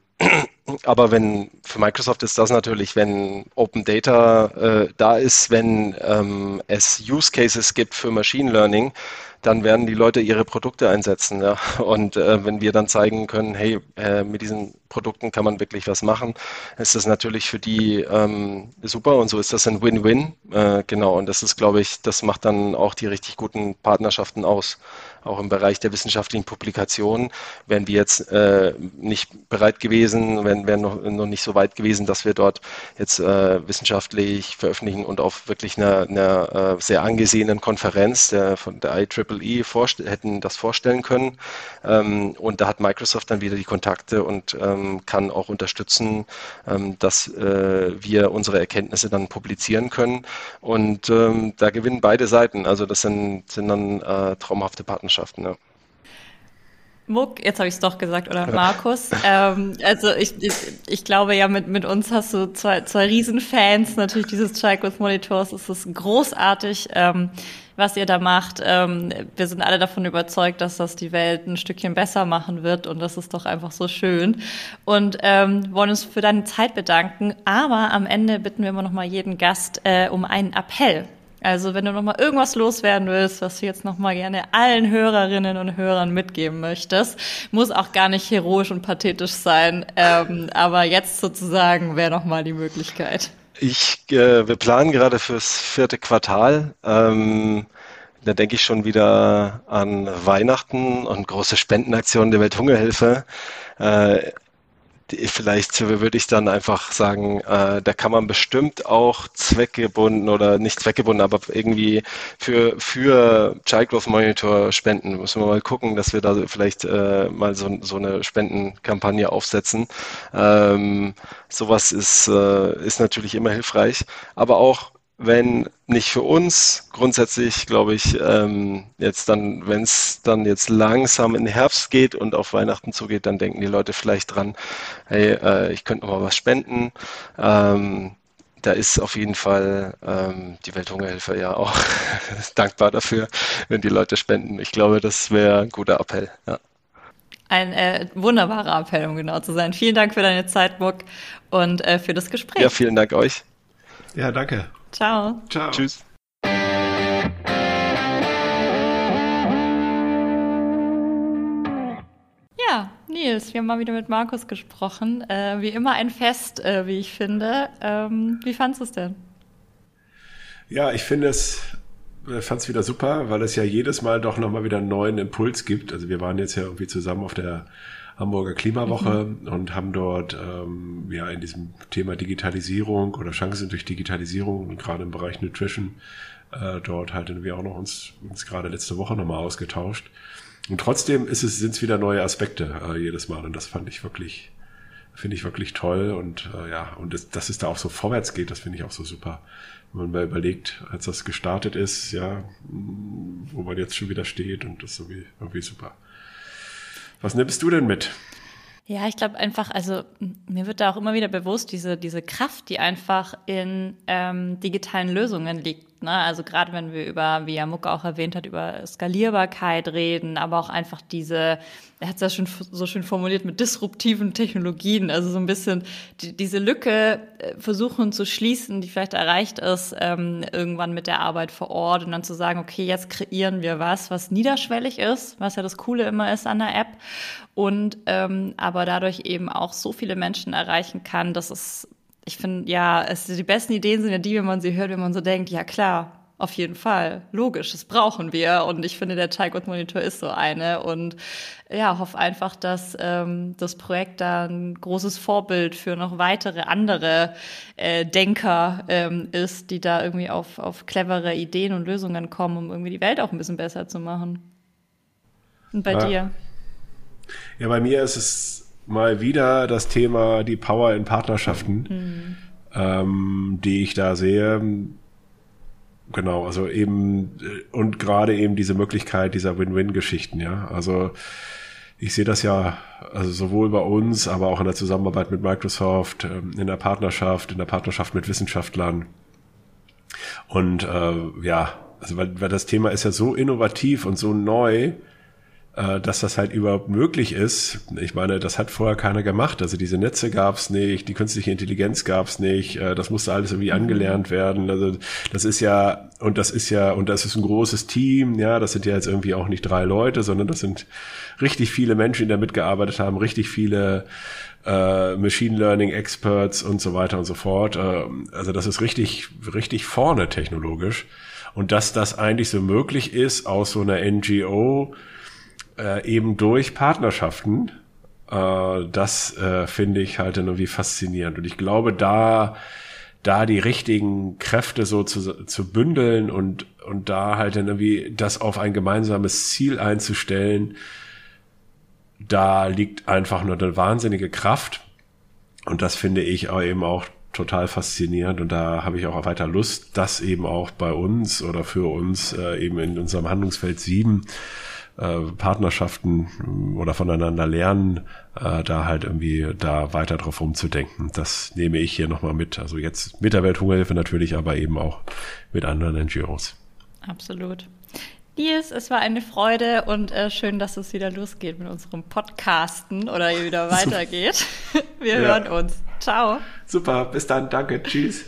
aber wenn für Microsoft ist das natürlich, wenn Open Data äh, da ist, wenn ähm, es Use Cases gibt für Machine Learning, dann werden die Leute ihre Produkte einsetzen. Ja? Und äh, wenn wir dann zeigen können, hey, äh, mit diesen Produkten kann man wirklich was machen, ist das natürlich für die ähm, super und so ist das ein Win-Win. Äh, genau, und das ist, glaube ich, das macht dann auch die richtig guten Partnerschaften aus auch im Bereich der wissenschaftlichen Publikationen, wären wir jetzt äh, nicht bereit gewesen, wären, wären noch, noch nicht so weit gewesen, dass wir dort jetzt äh, wissenschaftlich veröffentlichen und auf wirklich einer, einer äh, sehr angesehenen Konferenz der, von der IEEE hätten das vorstellen können. Ähm, und da hat Microsoft dann wieder die Kontakte und ähm, kann auch unterstützen, ähm, dass äh, wir unsere Erkenntnisse dann publizieren können. Und ähm, da gewinnen beide Seiten. Also das sind, sind dann äh, traumhafte Partnerschaften. Partnerschaften. Ja. Muck, jetzt habe ich es doch gesagt, oder Markus. ähm, also ich, ich, ich glaube ja, mit, mit uns hast du zwei, zwei Riesenfans natürlich dieses Strike with Monitors. Es ist großartig, ähm, was ihr da macht. Ähm, wir sind alle davon überzeugt, dass das die Welt ein Stückchen besser machen wird und das ist doch einfach so schön. Und ähm, wollen uns für deine Zeit bedanken. Aber am Ende bitten wir immer noch mal jeden Gast äh, um einen Appell. Also wenn du noch mal irgendwas loswerden willst, was du jetzt noch mal gerne allen Hörerinnen und Hörern mitgeben möchtest, muss auch gar nicht heroisch und pathetisch sein, ähm, aber jetzt sozusagen wäre noch mal die Möglichkeit. Ich, äh, wir planen gerade fürs vierte Quartal. Ähm, da denke ich schon wieder an Weihnachten und große Spendenaktionen der Welthungerhilfe. Äh, vielleicht würde ich dann einfach sagen, äh, da kann man bestimmt auch zweckgebunden oder nicht zweckgebunden, aber irgendwie für, für Child Growth Monitor spenden. Müssen wir mal gucken, dass wir da vielleicht äh, mal so, so eine Spendenkampagne aufsetzen. Ähm, sowas ist, äh, ist natürlich immer hilfreich, aber auch wenn nicht für uns, grundsätzlich glaube ich, ähm, jetzt dann, wenn es dann jetzt langsam in den Herbst geht und auf Weihnachten zugeht, dann denken die Leute vielleicht dran, hey, äh, ich könnte noch mal was spenden. Ähm, da ist auf jeden Fall ähm, die Welthungerhilfe ja auch dankbar dafür, wenn die Leute spenden. Ich glaube, das wäre ein guter Appell. Ja. Ein äh, wunderbarer Appell, um genau zu sein. Vielen Dank für deine Zeit, Muck, und äh, für das Gespräch. Ja, vielen Dank euch. Ja, danke. Ciao. Ciao. Tschüss. Ja, Nils, wir haben mal wieder mit Markus gesprochen. Äh, wie immer ein Fest, äh, wie ich finde. Ähm, wie fandest du es denn? Ja, ich finde es, äh, fand es wieder super, weil es ja jedes Mal doch nochmal wieder einen neuen Impuls gibt. Also wir waren jetzt ja irgendwie zusammen auf der Hamburger Klimawoche mhm. und haben dort ähm, ja in diesem Thema Digitalisierung oder Chancen durch Digitalisierung und gerade im Bereich Nutrition äh, dort halt wir auch noch uns, uns gerade letzte Woche nochmal ausgetauscht. Und trotzdem ist es, sind es wieder neue Aspekte äh, jedes Mal und das fand ich wirklich, finde ich wirklich toll und äh, ja, und das, dass es da auch so vorwärts geht, das finde ich auch so super. Wenn man mal überlegt, als das gestartet ist, ja, wo man jetzt schon wieder steht und das ist irgendwie, irgendwie super. Was nimmst du denn mit? Ja, ich glaube einfach, also mir wird da auch immer wieder bewusst, diese, diese Kraft, die einfach in ähm, digitalen Lösungen liegt. Ne? Also gerade wenn wir über, wie Jamuk auch erwähnt hat, über Skalierbarkeit reden, aber auch einfach diese, er hat es ja schon so schön formuliert, mit disruptiven Technologien, also so ein bisschen die, diese Lücke äh, versuchen zu schließen, die vielleicht erreicht ist, ähm, irgendwann mit der Arbeit vor Ort und dann zu sagen, okay, jetzt kreieren wir was, was niederschwellig ist, was ja das Coole immer ist an der App und ähm, aber dadurch eben auch so viele Menschen erreichen kann, dass es ich finde, ja, es, die besten Ideen sind ja die, wenn man sie hört, wenn man so denkt, ja klar, auf jeden Fall, logisch, das brauchen wir. Und ich finde, der Chatbot Monitor ist so eine. Und ja, hoffe einfach, dass ähm, das Projekt da ein großes Vorbild für noch weitere andere äh, Denker ähm, ist, die da irgendwie auf, auf clevere Ideen und Lösungen kommen, um irgendwie die Welt auch ein bisschen besser zu machen. Und bei ja. dir? Ja, bei mir ist es mal wieder das Thema die Power in Partnerschaften, mhm. ähm, die ich da sehe. Genau, also eben und gerade eben diese Möglichkeit dieser Win-Win-Geschichten, ja. Also ich sehe das ja also sowohl bei uns, aber auch in der Zusammenarbeit mit Microsoft, ähm, in der Partnerschaft, in der Partnerschaft mit Wissenschaftlern. Und äh, ja, also weil, weil das Thema ist ja so innovativ und so neu, äh, dass das halt überhaupt möglich ist. Ich meine, das hat vorher keiner gemacht. Also diese Netze gab's nicht, die künstliche Intelligenz gab's nicht, äh, das musste alles irgendwie mhm. angelernt werden. Also das ist ja, und das ist ja, und das ist ein großes Team, ja, das sind ja jetzt irgendwie auch nicht drei Leute, sondern das sind richtig viele Menschen, die da mitgearbeitet haben, richtig viele äh, Machine Learning Experts und so weiter und so fort. Äh, also das ist richtig, richtig vorne technologisch. Und dass das eigentlich so möglich ist, aus so einer NGO äh, eben durch Partnerschaften. Äh, das äh, finde ich halt irgendwie faszinierend. Und ich glaube, da, da die richtigen Kräfte so zu, zu bündeln und, und da halt dann irgendwie das auf ein gemeinsames Ziel einzustellen, da liegt einfach nur eine wahnsinnige Kraft. Und das finde ich auch eben auch total faszinierend und da habe ich auch weiter Lust, das eben auch bei uns oder für uns äh, eben in unserem Handlungsfeld 7 äh, Partnerschaften äh, oder voneinander lernen, äh, da halt irgendwie da weiter drauf rumzudenken. Das nehme ich hier nochmal mit. Also jetzt mit der Welthungerhilfe natürlich, aber eben auch mit anderen NGOs. Absolut. Nils, es war eine Freude und äh, schön, dass es wieder losgeht mit unserem Podcasten oder wieder weitergeht. Wir ja. hören uns. Ciao. Super, bis dann, danke, tschüss.